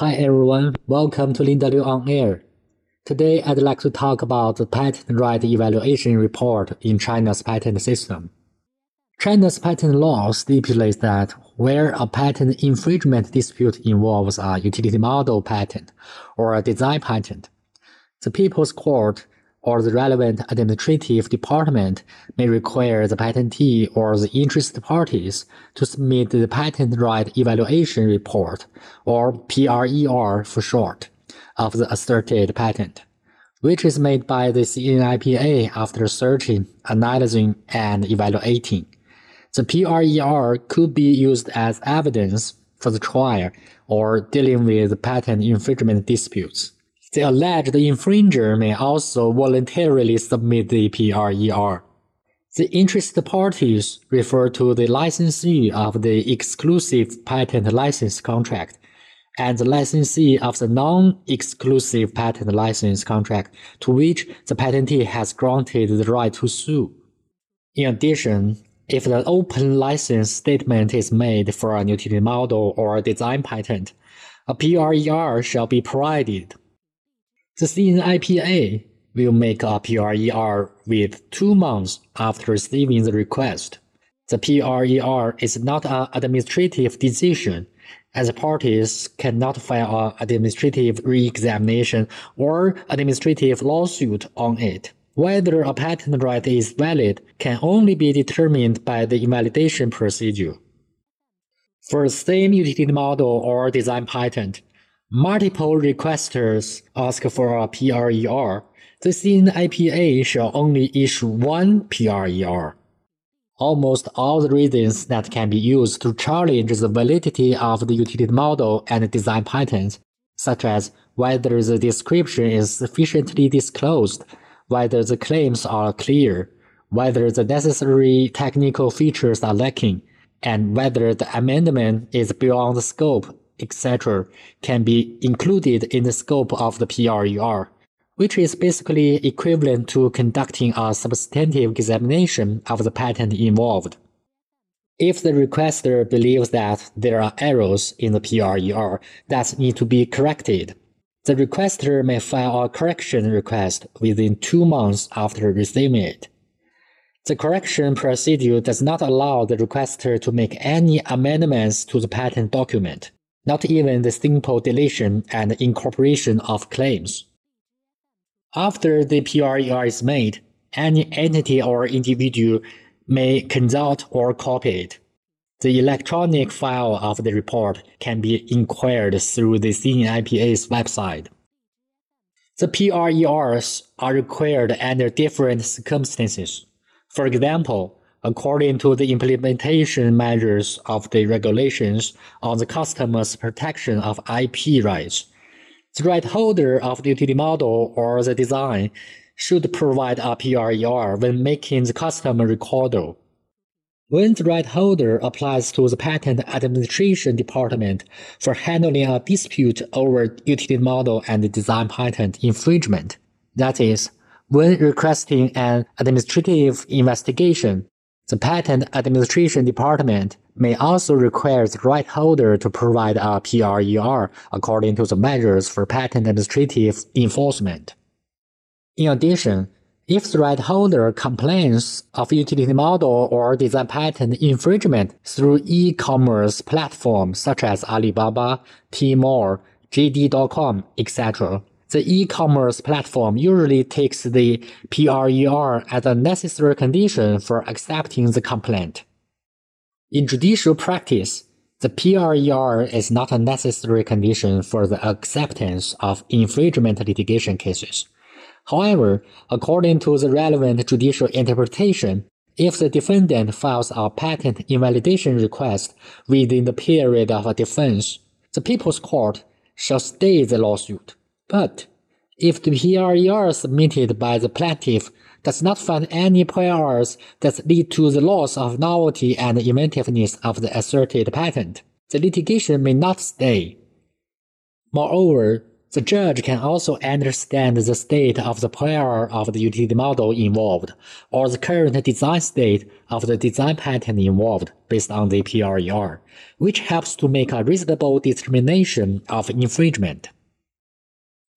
Hi everyone, welcome to Linda Liu on Air. Today I'd like to talk about the patent right evaluation report in China's patent system. China's patent law stipulates that where a patent infringement dispute involves a utility model patent or a design patent, the People's Court or the relevant administrative department may require the patentee or the interested parties to submit the patent right evaluation report, or PRER for short, of the asserted patent, which is made by the CNIPA after searching, analyzing, and evaluating. The PRER could be used as evidence for the trial or dealing with patent infringement disputes. The alleged infringer may also voluntarily submit the PRER. The interested parties refer to the licensee of the exclusive patent license contract and the licensee of the non-exclusive patent license contract to which the patentee has granted the right to sue. In addition, if the open license statement is made for a utility model or design patent, a PRER shall be provided. The CNIPA will make a PRER with two months after receiving the request. The PRER is not an administrative decision, as parties cannot file an administrative re-examination or administrative lawsuit on it. Whether a patent right is valid can only be determined by the invalidation procedure. For the same utility model or design patent, Multiple requesters ask for a PRER. The CNIPA shall only issue one PRER. Almost all the reasons that can be used to challenge the validity of the utility model and design patents, such as whether the description is sufficiently disclosed, whether the claims are clear, whether the necessary technical features are lacking, and whether the amendment is beyond the scope etc., can be included in the scope of the PRER, which is basically equivalent to conducting a substantive examination of the patent involved. If the requester believes that there are errors in the PRER that need to be corrected, the requester may file a correction request within two months after receiving it. The correction procedure does not allow the requester to make any amendments to the patent document not even the simple deletion and incorporation of claims. After the PRER is made, any entity or individual may consult or copy it. The electronic file of the report can be inquired through the CNIPA's website. The PRERs are required under different circumstances. For example, according to the implementation measures of the regulations on the customs protection of IP rights. The right holder of the utility model or the design should provide a PRER when making the customs recordal. When the right holder applies to the Patent Administration Department for handling a dispute over utility model and design patent infringement, that is, when requesting an administrative investigation, the Patent Administration Department may also require the right holder to provide a PRER according to the measures for patent administrative enforcement. In addition, if the right holder complains of utility model or design patent infringement through e-commerce platforms such as Alibaba, Tmall, JD.com, etc., the e-commerce platform usually takes the PRER as a necessary condition for accepting the complaint. In judicial practice, the PRER is not a necessary condition for the acceptance of infringement litigation cases. However, according to the relevant judicial interpretation, if the defendant files a patent invalidation request within the period of a defense, the People's Court shall stay the lawsuit. But if the PRER submitted by the plaintiff does not find any priors that lead to the loss of novelty and inventiveness of the asserted patent, the litigation may not stay. Moreover, the judge can also understand the state of the prior of the utility model involved, or the current design state of the design patent involved, based on the PRER, which helps to make a reasonable determination of infringement.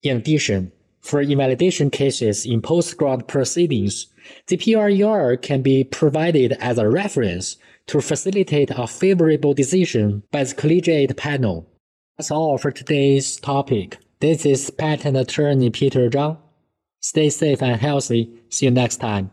In addition, for invalidation cases in post-grant proceedings, the PRER can be provided as a reference to facilitate a favorable decision by the collegiate panel. That's all for today's topic. This is patent attorney Peter Zhang. Stay safe and healthy. See you next time.